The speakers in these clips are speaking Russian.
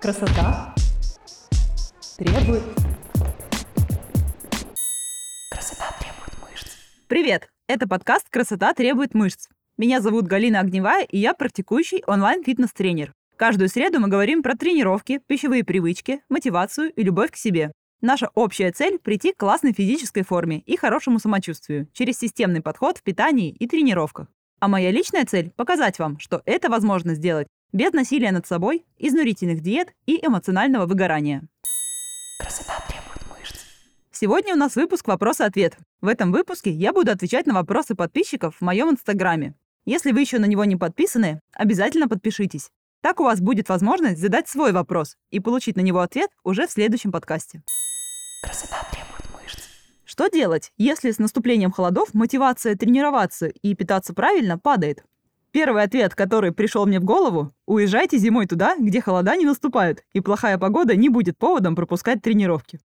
Красота требует... Красота требует мышц. Привет! Это подкаст «Красота требует мышц». Меня зовут Галина Огневая, и я практикующий онлайн-фитнес-тренер. Каждую среду мы говорим про тренировки, пищевые привычки, мотивацию и любовь к себе. Наша общая цель – прийти к классной физической форме и хорошему самочувствию через системный подход в питании и тренировках. А моя личная цель – показать вам, что это возможно сделать без насилия над собой, изнурительных диет и эмоционального выгорания. Красота требует мышц. Сегодня у нас выпуск «Вопрос-ответ». В этом выпуске я буду отвечать на вопросы подписчиков в моем инстаграме. Если вы еще на него не подписаны, обязательно подпишитесь. Так у вас будет возможность задать свой вопрос и получить на него ответ уже в следующем подкасте. Красота требует мышц. Что делать, если с наступлением холодов мотивация тренироваться и питаться правильно падает? Первый ответ, который пришел мне в голову – уезжайте зимой туда, где холода не наступают, и плохая погода не будет поводом пропускать тренировки.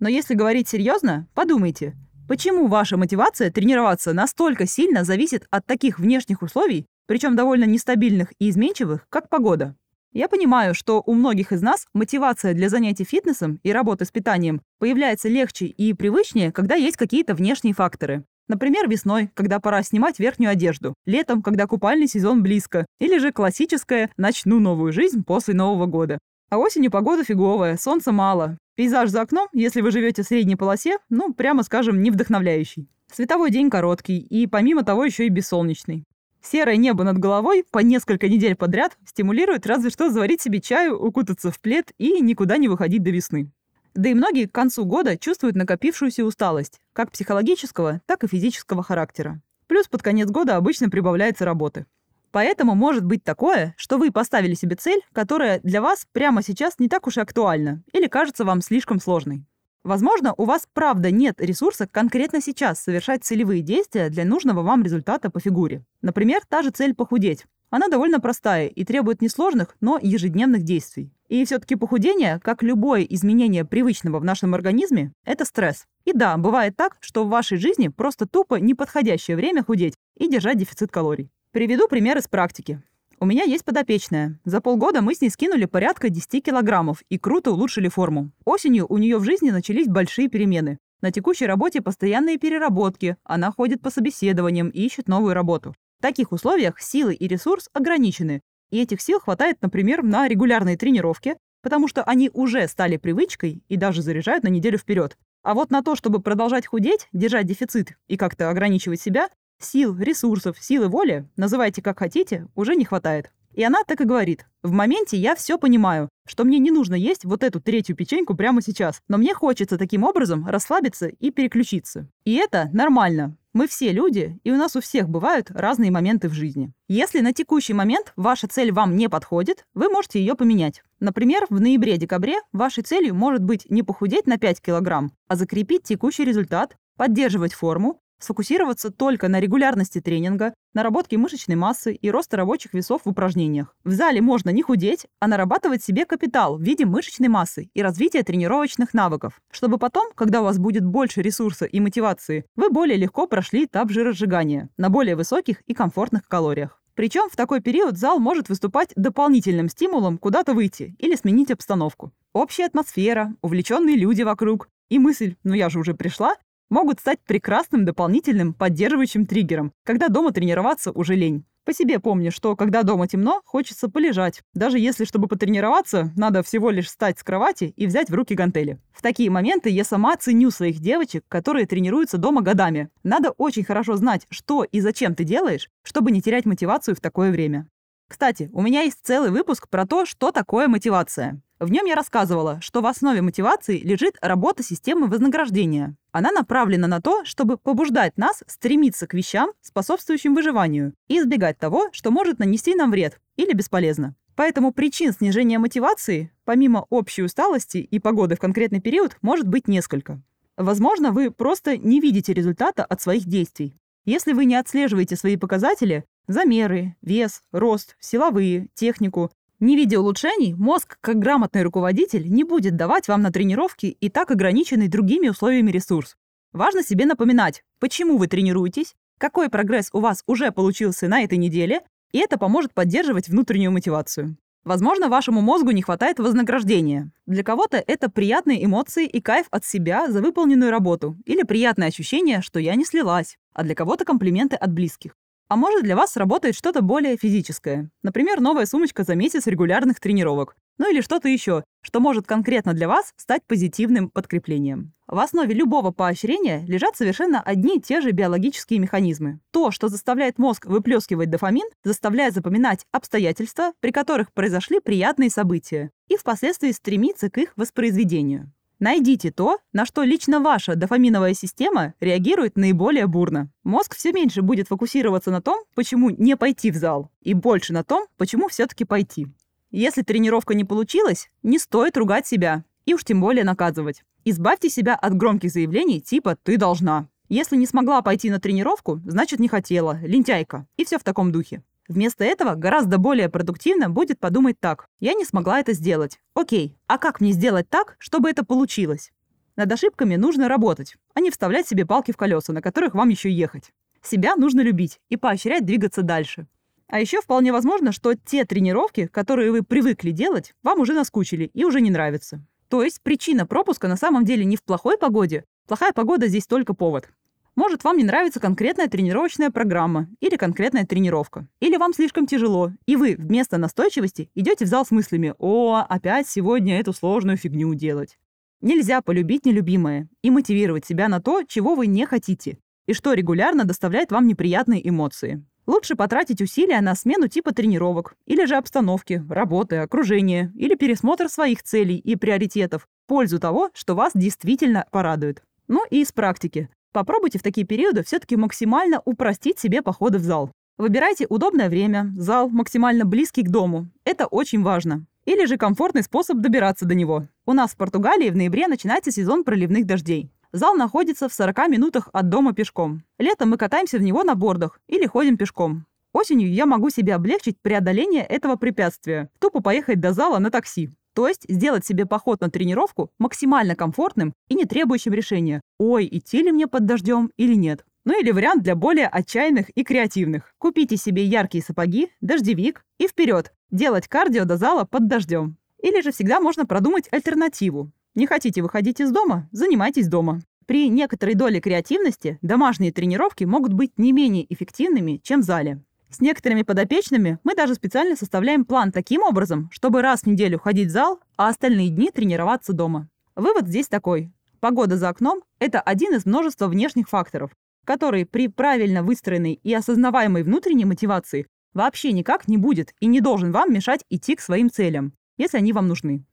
Но если говорить серьезно, подумайте, почему ваша мотивация тренироваться настолько сильно зависит от таких внешних условий, причем довольно нестабильных и изменчивых, как погода? Я понимаю, что у многих из нас мотивация для занятий фитнесом и работы с питанием появляется легче и привычнее, когда есть какие-то внешние факторы. Например, весной, когда пора снимать верхнюю одежду, летом, когда купальный сезон близко, или же классическое «начну новую жизнь после Нового года». А осенью погода фиговая, солнца мало. Пейзаж за окном, если вы живете в средней полосе, ну, прямо скажем, не вдохновляющий. Световой день короткий и, помимо того, еще и бессолнечный. Серое небо над головой по несколько недель подряд стимулирует разве что заварить себе чаю, укутаться в плед и никуда не выходить до весны. Да и многие к концу года чувствуют накопившуюся усталость, как психологического, так и физического характера. Плюс под конец года обычно прибавляется работы. Поэтому может быть такое, что вы поставили себе цель, которая для вас прямо сейчас не так уж и актуальна или кажется вам слишком сложной. Возможно, у вас правда нет ресурса конкретно сейчас совершать целевые действия для нужного вам результата по фигуре. Например, та же цель похудеть. Она довольно простая и требует несложных, но ежедневных действий. И все-таки похудение, как любое изменение привычного в нашем организме, это стресс. И да, бывает так, что в вашей жизни просто тупо неподходящее время худеть и держать дефицит калорий. Приведу пример из практики. У меня есть подопечная. За полгода мы с ней скинули порядка 10 килограммов и круто улучшили форму. Осенью у нее в жизни начались большие перемены. На текущей работе постоянные переработки, она ходит по собеседованиям и ищет новую работу. В таких условиях силы и ресурс ограничены, и этих сил хватает, например, на регулярные тренировки, потому что они уже стали привычкой и даже заряжают на неделю вперед. А вот на то, чтобы продолжать худеть, держать дефицит и как-то ограничивать себя, сил, ресурсов, силы воли, называйте как хотите, уже не хватает. И она так и говорит. В моменте я все понимаю, что мне не нужно есть вот эту третью печеньку прямо сейчас, но мне хочется таким образом расслабиться и переключиться. И это нормально. Мы все люди, и у нас у всех бывают разные моменты в жизни. Если на текущий момент ваша цель вам не подходит, вы можете ее поменять. Например, в ноябре-декабре вашей целью может быть не похудеть на 5 килограмм, а закрепить текущий результат, поддерживать форму сфокусироваться только на регулярности тренинга, наработке мышечной массы и роста рабочих весов в упражнениях. В зале можно не худеть, а нарабатывать себе капитал в виде мышечной массы и развития тренировочных навыков, чтобы потом, когда у вас будет больше ресурса и мотивации, вы более легко прошли этап жиросжигания на более высоких и комфортных калориях. Причем в такой период зал может выступать дополнительным стимулом куда-то выйти или сменить обстановку. Общая атмосфера, увлеченные люди вокруг и мысль «ну я же уже пришла» могут стать прекрасным дополнительным поддерживающим триггером, когда дома тренироваться уже лень. По себе помню, что когда дома темно, хочется полежать. Даже если, чтобы потренироваться, надо всего лишь встать с кровати и взять в руки гантели. В такие моменты я сама ценю своих девочек, которые тренируются дома годами. Надо очень хорошо знать, что и зачем ты делаешь, чтобы не терять мотивацию в такое время. Кстати, у меня есть целый выпуск про то, что такое мотивация. В нем я рассказывала, что в основе мотивации лежит работа системы вознаграждения. Она направлена на то, чтобы побуждать нас стремиться к вещам, способствующим выживанию, и избегать того, что может нанести нам вред или бесполезно. Поэтому причин снижения мотивации, помимо общей усталости и погоды в конкретный период, может быть несколько. Возможно, вы просто не видите результата от своих действий. Если вы не отслеживаете свои показатели, замеры, вес, рост, силовые, технику, не видя улучшений, мозг, как грамотный руководитель, не будет давать вам на тренировки и так ограниченный другими условиями ресурс. Важно себе напоминать, почему вы тренируетесь, какой прогресс у вас уже получился на этой неделе, и это поможет поддерживать внутреннюю мотивацию. Возможно, вашему мозгу не хватает вознаграждения. Для кого-то это приятные эмоции и кайф от себя за выполненную работу или приятное ощущение, что я не слилась, а для кого-то комплименты от близких. А может, для вас работает что-то более физическое. Например, новая сумочка за месяц регулярных тренировок. Ну или что-то еще, что может конкретно для вас стать позитивным подкреплением. В основе любого поощрения лежат совершенно одни и те же биологические механизмы. То, что заставляет мозг выплескивать дофамин, заставляет запоминать обстоятельства, при которых произошли приятные события, и впоследствии стремиться к их воспроизведению. Найдите то, на что лично ваша дофаминовая система реагирует наиболее бурно. Мозг все меньше будет фокусироваться на том, почему не пойти в зал, и больше на том, почему все-таки пойти. Если тренировка не получилась, не стоит ругать себя, и уж тем более наказывать. Избавьте себя от громких заявлений типа «ты должна». Если не смогла пойти на тренировку, значит не хотела, лентяйка. И все в таком духе. Вместо этого гораздо более продуктивно будет подумать так. Я не смогла это сделать. Окей, а как мне сделать так, чтобы это получилось? Над ошибками нужно работать, а не вставлять себе палки в колеса, на которых вам еще ехать. Себя нужно любить и поощрять двигаться дальше. А еще вполне возможно, что те тренировки, которые вы привыкли делать, вам уже наскучили и уже не нравятся. То есть причина пропуска на самом деле не в плохой погоде. Плохая погода здесь только повод. Может, вам не нравится конкретная тренировочная программа или конкретная тренировка. Или вам слишком тяжело, и вы вместо настойчивости идете в зал с мыслями «О, опять сегодня эту сложную фигню делать». Нельзя полюбить нелюбимое и мотивировать себя на то, чего вы не хотите, и что регулярно доставляет вам неприятные эмоции. Лучше потратить усилия на смену типа тренировок, или же обстановки, работы, окружения, или пересмотр своих целей и приоритетов в пользу того, что вас действительно порадует. Ну и из практики. Попробуйте в такие периоды все-таки максимально упростить себе походы в зал. Выбирайте удобное время, зал максимально близкий к дому. Это очень важно. Или же комфортный способ добираться до него. У нас в Португалии в ноябре начинается сезон проливных дождей. Зал находится в 40 минутах от дома пешком. Летом мы катаемся в него на бордах или ходим пешком. Осенью я могу себе облегчить преодоление этого препятствия, тупо поехать до зала на такси. То есть сделать себе поход на тренировку максимально комфортным и не требующим решения, ой, идти ли мне под дождем или нет. Ну или вариант для более отчаянных и креативных. Купите себе яркие сапоги, дождевик и вперед, делать кардио до зала под дождем. Или же всегда можно продумать альтернативу. Не хотите выходить из дома? Занимайтесь дома. При некоторой доле креативности домашние тренировки могут быть не менее эффективными, чем в зале. С некоторыми подопечными мы даже специально составляем план таким образом, чтобы раз в неделю ходить в зал, а остальные дни тренироваться дома. Вывод здесь такой. Погода за окном – это один из множества внешних факторов, который при правильно выстроенной и осознаваемой внутренней мотивации вообще никак не будет и не должен вам мешать идти к своим целям, если они вам нужны.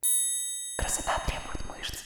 Красота требует мышц.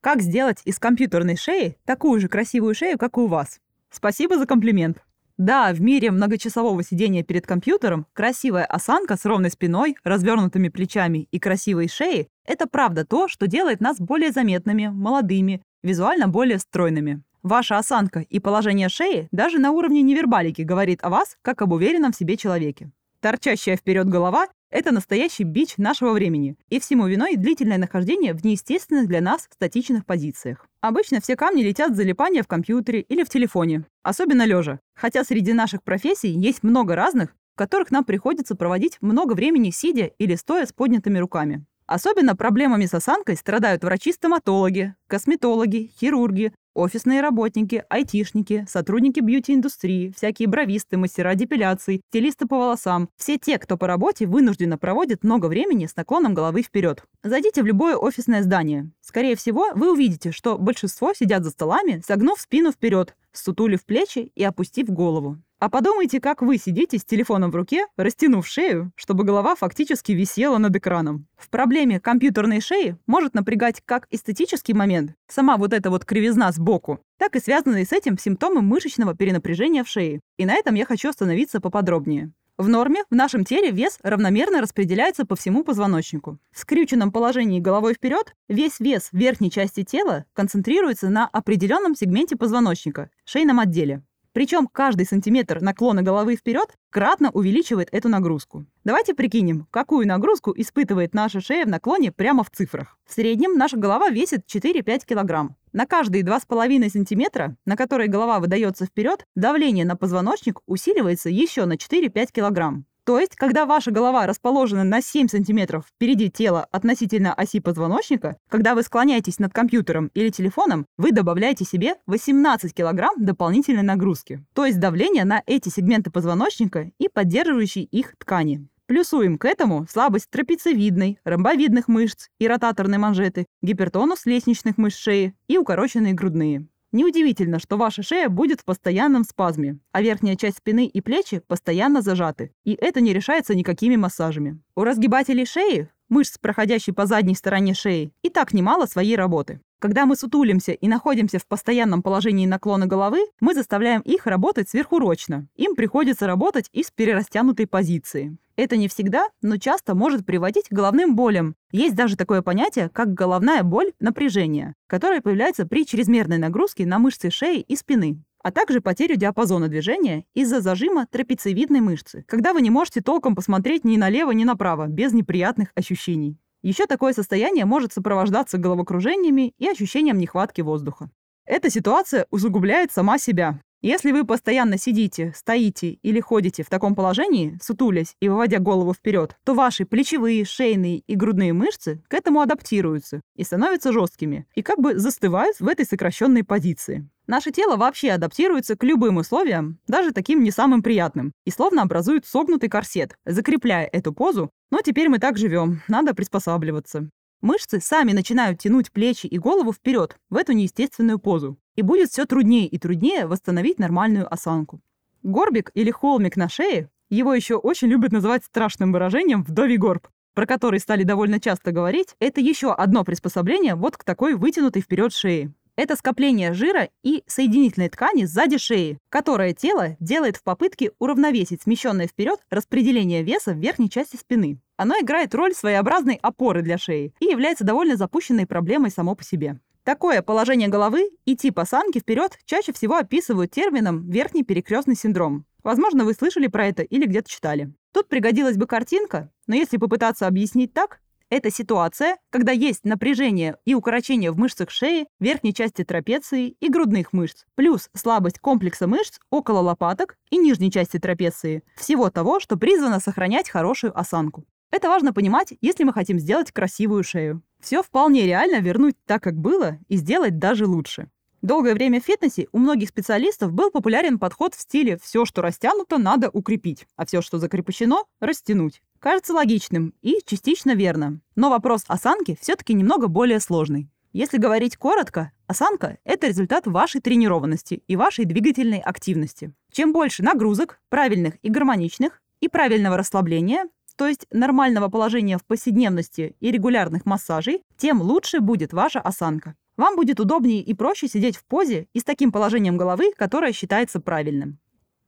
Как сделать из компьютерной шеи такую же красивую шею, как и у вас? Спасибо за комплимент. Да, в мире многочасового сидения перед компьютером красивая осанка с ровной спиной, развернутыми плечами и красивой шеей – это правда то, что делает нас более заметными, молодыми, визуально более стройными. Ваша осанка и положение шеи даже на уровне невербалики говорит о вас как об уверенном в себе человеке. Торчащая вперед голова – это настоящий бич нашего времени, и всему виной длительное нахождение в неестественных для нас статичных позициях. Обычно все камни летят в залипание в компьютере или в телефоне, особенно лежа. Хотя среди наших профессий есть много разных, в которых нам приходится проводить много времени сидя или стоя с поднятыми руками. Особенно проблемами с осанкой страдают врачи-стоматологи, косметологи, хирурги, Офисные работники, айтишники, сотрудники бьюти-индустрии, всякие бровисты, мастера депиляций, стилисты по волосам. Все те, кто по работе вынужденно проводит много времени с наклоном головы вперед. Зайдите в любое офисное здание. Скорее всего, вы увидите, что большинство сидят за столами, согнув спину вперед, сутулив плечи и опустив голову. А подумайте, как вы сидите с телефоном в руке, растянув шею, чтобы голова фактически висела над экраном. В проблеме компьютерной шеи может напрягать как эстетический момент, сама вот эта вот кривизна сбоку, так и связанные с этим симптомы мышечного перенапряжения в шее. И на этом я хочу остановиться поподробнее. В норме в нашем теле вес равномерно распределяется по всему позвоночнику. В скрюченном положении головой вперед весь вес верхней части тела концентрируется на определенном сегменте позвоночника – шейном отделе. Причем каждый сантиметр наклона головы вперед кратно увеличивает эту нагрузку. Давайте прикинем, какую нагрузку испытывает наша шея в наклоне прямо в цифрах. В среднем наша голова весит 4-5 килограмм. На каждые 2,5 сантиметра, на которые голова выдается вперед, давление на позвоночник усиливается еще на 4-5 килограмм. То есть, когда ваша голова расположена на 7 сантиметров впереди тела относительно оси позвоночника, когда вы склоняетесь над компьютером или телефоном, вы добавляете себе 18 килограмм дополнительной нагрузки. То есть давление на эти сегменты позвоночника и поддерживающие их ткани. Плюсуем к этому слабость трапециевидной, ромбовидных мышц и ротаторной манжеты, гипертонус лестничных мышц шеи и укороченные грудные. Неудивительно, что ваша шея будет в постоянном спазме, а верхняя часть спины и плечи постоянно зажаты, и это не решается никакими массажами. У разгибателей шеи, мышц, проходящей по задней стороне шеи, и так немало своей работы. Когда мы сутулимся и находимся в постоянном положении наклона головы, мы заставляем их работать сверхурочно. Им приходится работать из перерастянутой позиции. Это не всегда, но часто может приводить к головным болям. Есть даже такое понятие, как головная боль напряжения, которое появляется при чрезмерной нагрузке на мышцы шеи и спины а также потерю диапазона движения из-за зажима трапециевидной мышцы, когда вы не можете толком посмотреть ни налево, ни направо, без неприятных ощущений. Еще такое состояние может сопровождаться головокружениями и ощущением нехватки воздуха. Эта ситуация усугубляет сама себя. Если вы постоянно сидите, стоите или ходите в таком положении, сутулясь и выводя голову вперед, то ваши плечевые, шейные и грудные мышцы к этому адаптируются и становятся жесткими, и как бы застывают в этой сокращенной позиции. Наше тело вообще адаптируется к любым условиям, даже таким не самым приятным, и словно образует согнутый корсет, закрепляя эту позу, но теперь мы так живем, надо приспосабливаться. Мышцы сами начинают тянуть плечи и голову вперед в эту неестественную позу. И будет все труднее и труднее восстановить нормальную осанку. Горбик или холмик на шее, его еще очень любят называть страшным выражением «вдовий горб», про который стали довольно часто говорить, это еще одно приспособление вот к такой вытянутой вперед шее. Это скопление жира и соединительной ткани сзади шеи, которое тело делает в попытке уравновесить смещенное вперед распределение веса в верхней части спины. Оно играет роль своеобразной опоры для шеи и является довольно запущенной проблемой само по себе. Такое положение головы и тип осанки вперед чаще всего описывают термином верхний перекрестный синдром. Возможно, вы слышали про это или где-то читали. Тут пригодилась бы картинка, но если попытаться объяснить так, это ситуация, когда есть напряжение и укорочение в мышцах шеи, верхней части трапеции и грудных мышц, плюс слабость комплекса мышц около лопаток и нижней части трапеции, всего того, что призвано сохранять хорошую осанку. Это важно понимать, если мы хотим сделать красивую шею. Все вполне реально вернуть так, как было, и сделать даже лучше. Долгое время в фитнесе у многих специалистов был популярен подход в стиле «все, что растянуто, надо укрепить, а все, что закрепощено, растянуть». Кажется логичным и частично верно. Но вопрос осанки все-таки немного более сложный. Если говорить коротко, осанка – это результат вашей тренированности и вашей двигательной активности. Чем больше нагрузок, правильных и гармоничных, и правильного расслабления, то есть нормального положения в повседневности и регулярных массажей, тем лучше будет ваша осанка. Вам будет удобнее и проще сидеть в позе и с таким положением головы, которое считается правильным.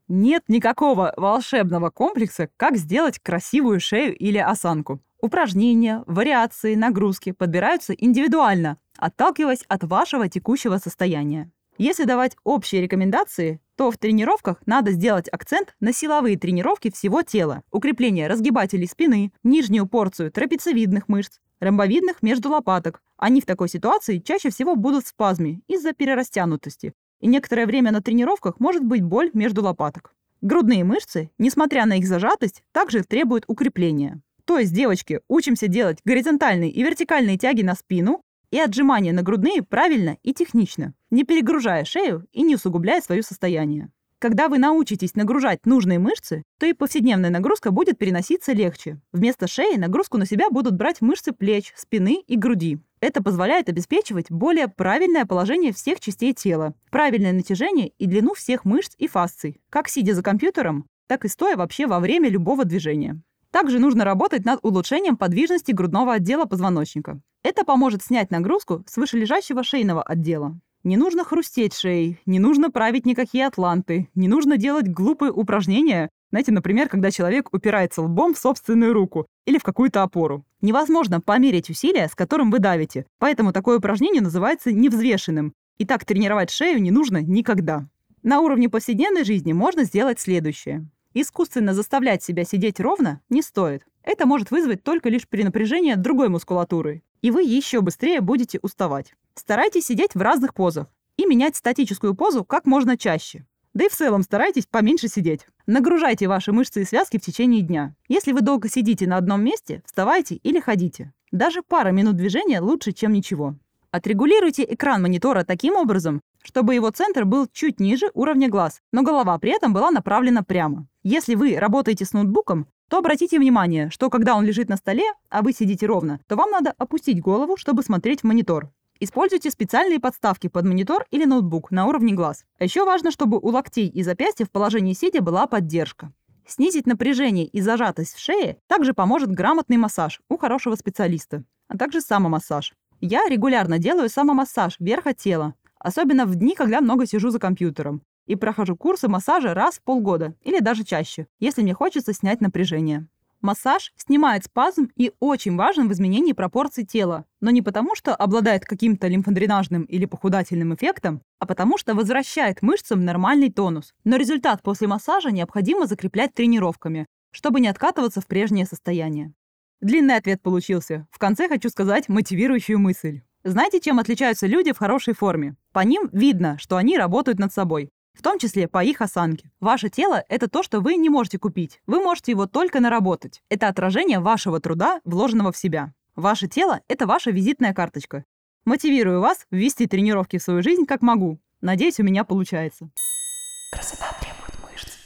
Нет никакого волшебного комплекса, как сделать красивую шею или осанку. Упражнения, вариации, нагрузки подбираются индивидуально, отталкиваясь от вашего текущего состояния. Если давать общие рекомендации, то в тренировках надо сделать акцент на силовые тренировки всего тела, укрепление разгибателей спины, нижнюю порцию трапециевидных мышц, ромбовидных между лопаток. Они в такой ситуации чаще всего будут в спазме из-за перерастянутости, и некоторое время на тренировках может быть боль между лопаток. Грудные мышцы, несмотря на их зажатость, также требуют укрепления. То есть, девочки, учимся делать горизонтальные и вертикальные тяги на спину, и отжимания на грудные правильно и технично, не перегружая шею и не усугубляя свое состояние. Когда вы научитесь нагружать нужные мышцы, то и повседневная нагрузка будет переноситься легче. Вместо шеи нагрузку на себя будут брать мышцы плеч, спины и груди. Это позволяет обеспечивать более правильное положение всех частей тела, правильное натяжение и длину всех мышц и фасций, как сидя за компьютером, так и стоя вообще во время любого движения. Также нужно работать над улучшением подвижности грудного отдела позвоночника. Это поможет снять нагрузку с вышележащего шейного отдела. Не нужно хрустеть шеей, не нужно править никакие атланты, не нужно делать глупые упражнения, знаете, например, когда человек упирается лбом в собственную руку или в какую-то опору. Невозможно померить усилия, с которым вы давите, поэтому такое упражнение называется невзвешенным. И так тренировать шею не нужно никогда. На уровне повседневной жизни можно сделать следующее. Искусственно заставлять себя сидеть ровно не стоит. Это может вызвать только лишь перенапряжение другой мускулатуры, и вы еще быстрее будете уставать. Старайтесь сидеть в разных позах и менять статическую позу как можно чаще. Да и в целом старайтесь поменьше сидеть. Нагружайте ваши мышцы и связки в течение дня. Если вы долго сидите на одном месте, вставайте или ходите. Даже пара минут движения лучше, чем ничего. Отрегулируйте экран монитора таким образом, чтобы его центр был чуть ниже уровня глаз, но голова при этом была направлена прямо. Если вы работаете с ноутбуком, то обратите внимание, что когда он лежит на столе, а вы сидите ровно, то вам надо опустить голову, чтобы смотреть в монитор. Используйте специальные подставки под монитор или ноутбук на уровне глаз. А еще важно, чтобы у локтей и запястья в положении сидя была поддержка. Снизить напряжение и зажатость в шее также поможет грамотный массаж у хорошего специалиста, а также самомассаж. Я регулярно делаю самомассаж верха тела, особенно в дни, когда много сижу за компьютером, и прохожу курсы массажа раз в полгода или даже чаще, если мне хочется снять напряжение. Массаж снимает спазм и очень важен в изменении пропорций тела, но не потому, что обладает каким-то лимфодренажным или похудательным эффектом, а потому что возвращает мышцам нормальный тонус. Но результат после массажа необходимо закреплять тренировками, чтобы не откатываться в прежнее состояние. Длинный ответ получился. В конце хочу сказать мотивирующую мысль. Знаете, чем отличаются люди в хорошей форме? По ним видно, что они работают над собой в том числе по их осанке. Ваше тело – это то, что вы не можете купить. Вы можете его только наработать. Это отражение вашего труда, вложенного в себя. Ваше тело – это ваша визитная карточка. Мотивирую вас ввести тренировки в свою жизнь как могу. Надеюсь, у меня получается. Красота требует мышц.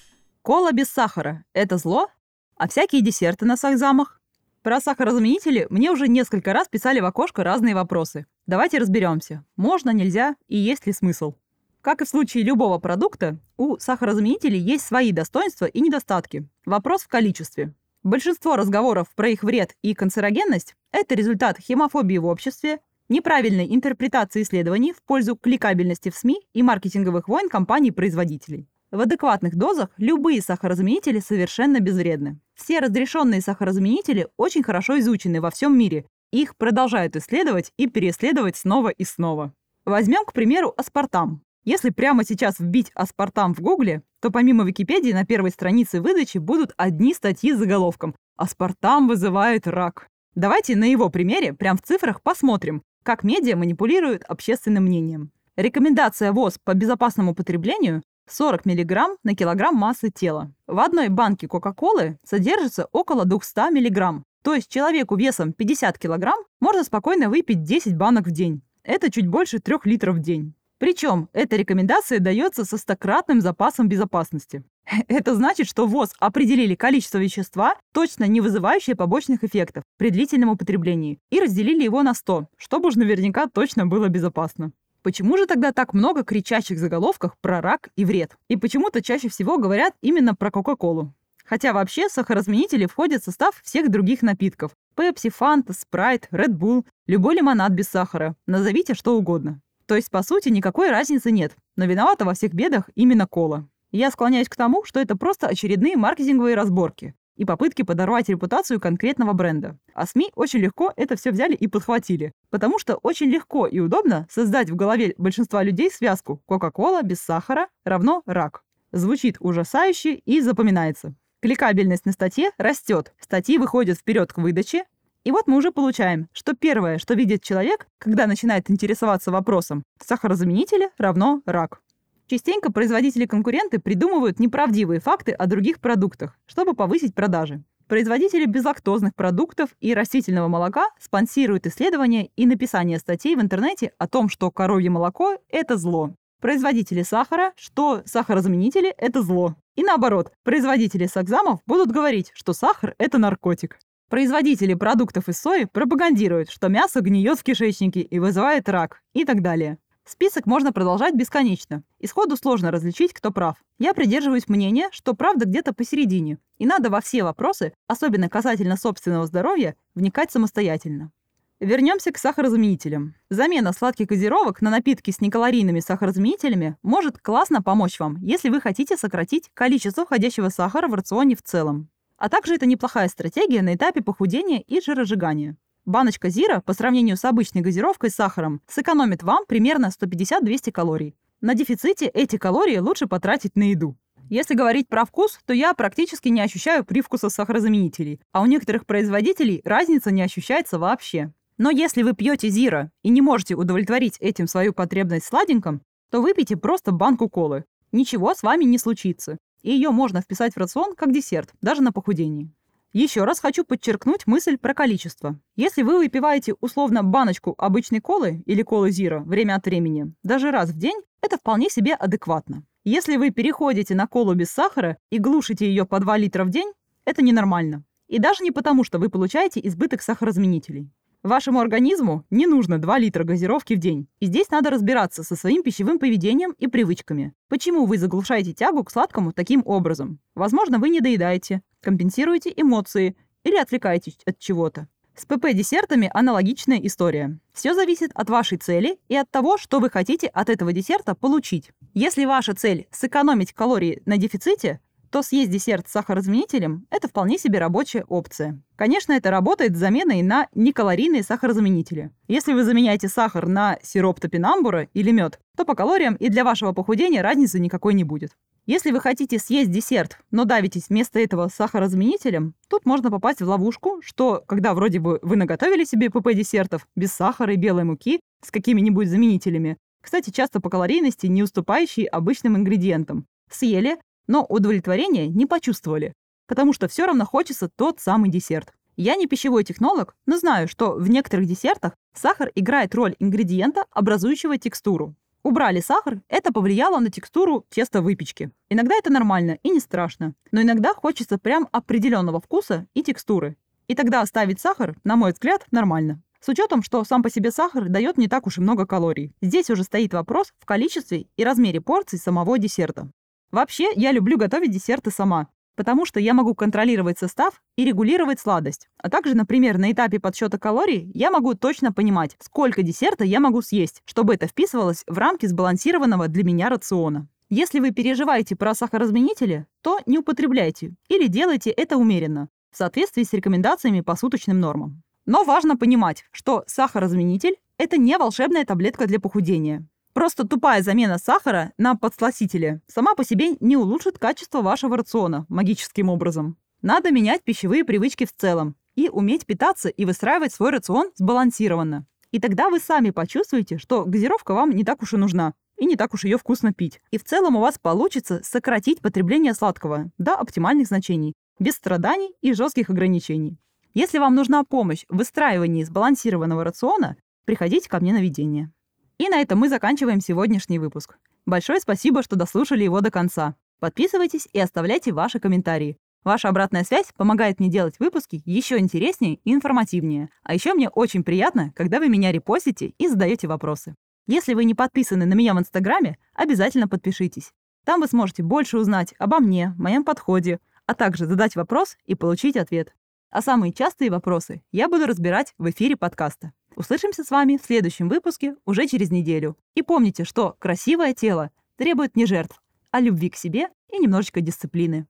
Кола без сахара – это зло? А всякие десерты на сахзамах? Про сахарозаменители мне уже несколько раз писали в окошко разные вопросы. Давайте разберемся. Можно, нельзя и есть ли смысл? Как и в случае любого продукта, у сахарозаменителей есть свои достоинства и недостатки. Вопрос в количестве. Большинство разговоров про их вред и канцерогенность – это результат хемофобии в обществе, неправильной интерпретации исследований в пользу кликабельности в СМИ и маркетинговых войн компаний-производителей. В адекватных дозах любые сахарозаменители совершенно безвредны. Все разрешенные сахарозаменители очень хорошо изучены во всем мире. Их продолжают исследовать и переследовать снова и снова. Возьмем, к примеру, аспартам. Если прямо сейчас вбить аспартам в гугле, то помимо Википедии на первой странице выдачи будут одни статьи с заголовком «Аспартам вызывает рак». Давайте на его примере, прямо в цифрах, посмотрим, как медиа манипулируют общественным мнением. Рекомендация ВОЗ по безопасному потреблению 40 мг на килограмм массы тела. В одной банке Кока-Колы содержится около 200 мг. То есть человеку весом 50 кг можно спокойно выпить 10 банок в день. Это чуть больше 3 литров в день. Причем эта рекомендация дается со стократным запасом безопасности. Это значит, что ВОЗ определили количество вещества, точно не вызывающее побочных эффектов при длительном употреблении, и разделили его на 100, чтобы уж наверняка точно было безопасно. Почему же тогда так много кричащих заголовках про рак и вред? И почему-то чаще всего говорят именно про Кока-Колу. Хотя вообще сахарозаменители входят в состав всех других напитков. Пепси, Фанта, Спрайт, Red Bull, любой лимонад без сахара. Назовите что угодно. То есть, по сути, никакой разницы нет. Но виновата во всех бедах именно кола. Я склоняюсь к тому, что это просто очередные маркетинговые разборки и попытки подорвать репутацию конкретного бренда. А СМИ очень легко это все взяли и подхватили. Потому что очень легко и удобно создать в голове большинства людей связку «Кока-кола без сахара равно рак». Звучит ужасающе и запоминается. Кликабельность на статье растет, статьи выходят вперед к выдаче, и вот мы уже получаем, что первое, что видит человек, когда начинает интересоваться вопросом «сахарозаменители равно рак». Частенько производители-конкуренты придумывают неправдивые факты о других продуктах, чтобы повысить продажи. Производители безлактозных продуктов и растительного молока спонсируют исследования и написание статей в интернете о том, что коровье молоко – это зло. Производители сахара, что сахарозаменители – это зло. И наоборот, производители сакзамов будут говорить, что сахар – это наркотик. Производители продуктов из сои пропагандируют, что мясо гниет в кишечнике и вызывает рак и так далее. Список можно продолжать бесконечно. Исходу сложно различить, кто прав. Я придерживаюсь мнения, что правда где-то посередине, и надо во все вопросы, особенно касательно собственного здоровья, вникать самостоятельно. Вернемся к сахарозаменителям. Замена сладких газировок на напитки с некалорийными сахарозаменителями может классно помочь вам, если вы хотите сократить количество входящего сахара в рационе в целом. А также это неплохая стратегия на этапе похудения и жиросжигания. Баночка Зира по сравнению с обычной газировкой с сахаром сэкономит вам примерно 150-200 калорий. На дефиците эти калории лучше потратить на еду. Если говорить про вкус, то я практически не ощущаю привкуса сахарозаменителей, а у некоторых производителей разница не ощущается вообще. Но если вы пьете Зира и не можете удовлетворить этим свою потребность сладеньком, то выпейте просто банку колы. Ничего с вами не случится. И ее можно вписать в рацион как десерт, даже на похудении. Еще раз хочу подчеркнуть мысль про количество. Если вы выпиваете условно баночку обычной колы или колы Зира время от времени, даже раз в день, это вполне себе адекватно. Если вы переходите на колу без сахара и глушите ее по 2 литра в день, это ненормально. И даже не потому, что вы получаете избыток сахарозаменителей. Вашему организму не нужно 2 литра газировки в день. И здесь надо разбираться со своим пищевым поведением и привычками. Почему вы заглушаете тягу к сладкому таким образом? Возможно, вы не доедаете, компенсируете эмоции или отвлекаетесь от чего-то. С ПП-десертами аналогичная история. Все зависит от вашей цели и от того, что вы хотите от этого десерта получить. Если ваша цель – сэкономить калории на дефиците, то съесть десерт с сахарозаменителем – это вполне себе рабочая опция. Конечно, это работает с заменой на некалорийные сахарозаменители. Если вы заменяете сахар на сироп топинамбура или мед, то по калориям и для вашего похудения разницы никакой не будет. Если вы хотите съесть десерт, но давитесь вместо этого сахарозаменителем, тут можно попасть в ловушку, что когда вроде бы вы наготовили себе ПП-десертов без сахара и белой муки с какими-нибудь заменителями, кстати, часто по калорийности не уступающие обычным ингредиентам, съели, но удовлетворения не почувствовали, потому что все равно хочется тот самый десерт. Я не пищевой технолог, но знаю, что в некоторых десертах сахар играет роль ингредиента, образующего текстуру. Убрали сахар, это повлияло на текстуру теста выпечки. Иногда это нормально и не страшно, но иногда хочется прям определенного вкуса и текстуры. И тогда оставить сахар, на мой взгляд, нормально. С учетом, что сам по себе сахар дает не так уж и много калорий. Здесь уже стоит вопрос в количестве и размере порций самого десерта. Вообще, я люблю готовить десерты сама, потому что я могу контролировать состав и регулировать сладость. А также, например, на этапе подсчета калорий я могу точно понимать, сколько десерта я могу съесть, чтобы это вписывалось в рамки сбалансированного для меня рациона. Если вы переживаете про сахарозаменители, то не употребляйте или делайте это умеренно, в соответствии с рекомендациями по суточным нормам. Но важно понимать, что сахарозаменитель – это не волшебная таблетка для похудения. Просто тупая замена сахара на подсластители сама по себе не улучшит качество вашего рациона магическим образом. Надо менять пищевые привычки в целом и уметь питаться и выстраивать свой рацион сбалансированно. И тогда вы сами почувствуете, что газировка вам не так уж и нужна, и не так уж ее вкусно пить. И в целом у вас получится сократить потребление сладкого до оптимальных значений, без страданий и жестких ограничений. Если вам нужна помощь в выстраивании сбалансированного рациона, приходите ко мне на ведение. И на этом мы заканчиваем сегодняшний выпуск. Большое спасибо, что дослушали его до конца. Подписывайтесь и оставляйте ваши комментарии. Ваша обратная связь помогает мне делать выпуски еще интереснее и информативнее. А еще мне очень приятно, когда вы меня репостите и задаете вопросы. Если вы не подписаны на меня в Инстаграме, обязательно подпишитесь. Там вы сможете больше узнать обо мне, моем подходе, а также задать вопрос и получить ответ. А самые частые вопросы я буду разбирать в эфире подкаста. Услышимся с вами в следующем выпуске уже через неделю. И помните, что красивое тело требует не жертв, а любви к себе и немножечко дисциплины.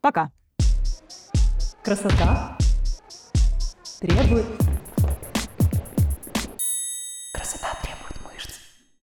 Пока! Красота требует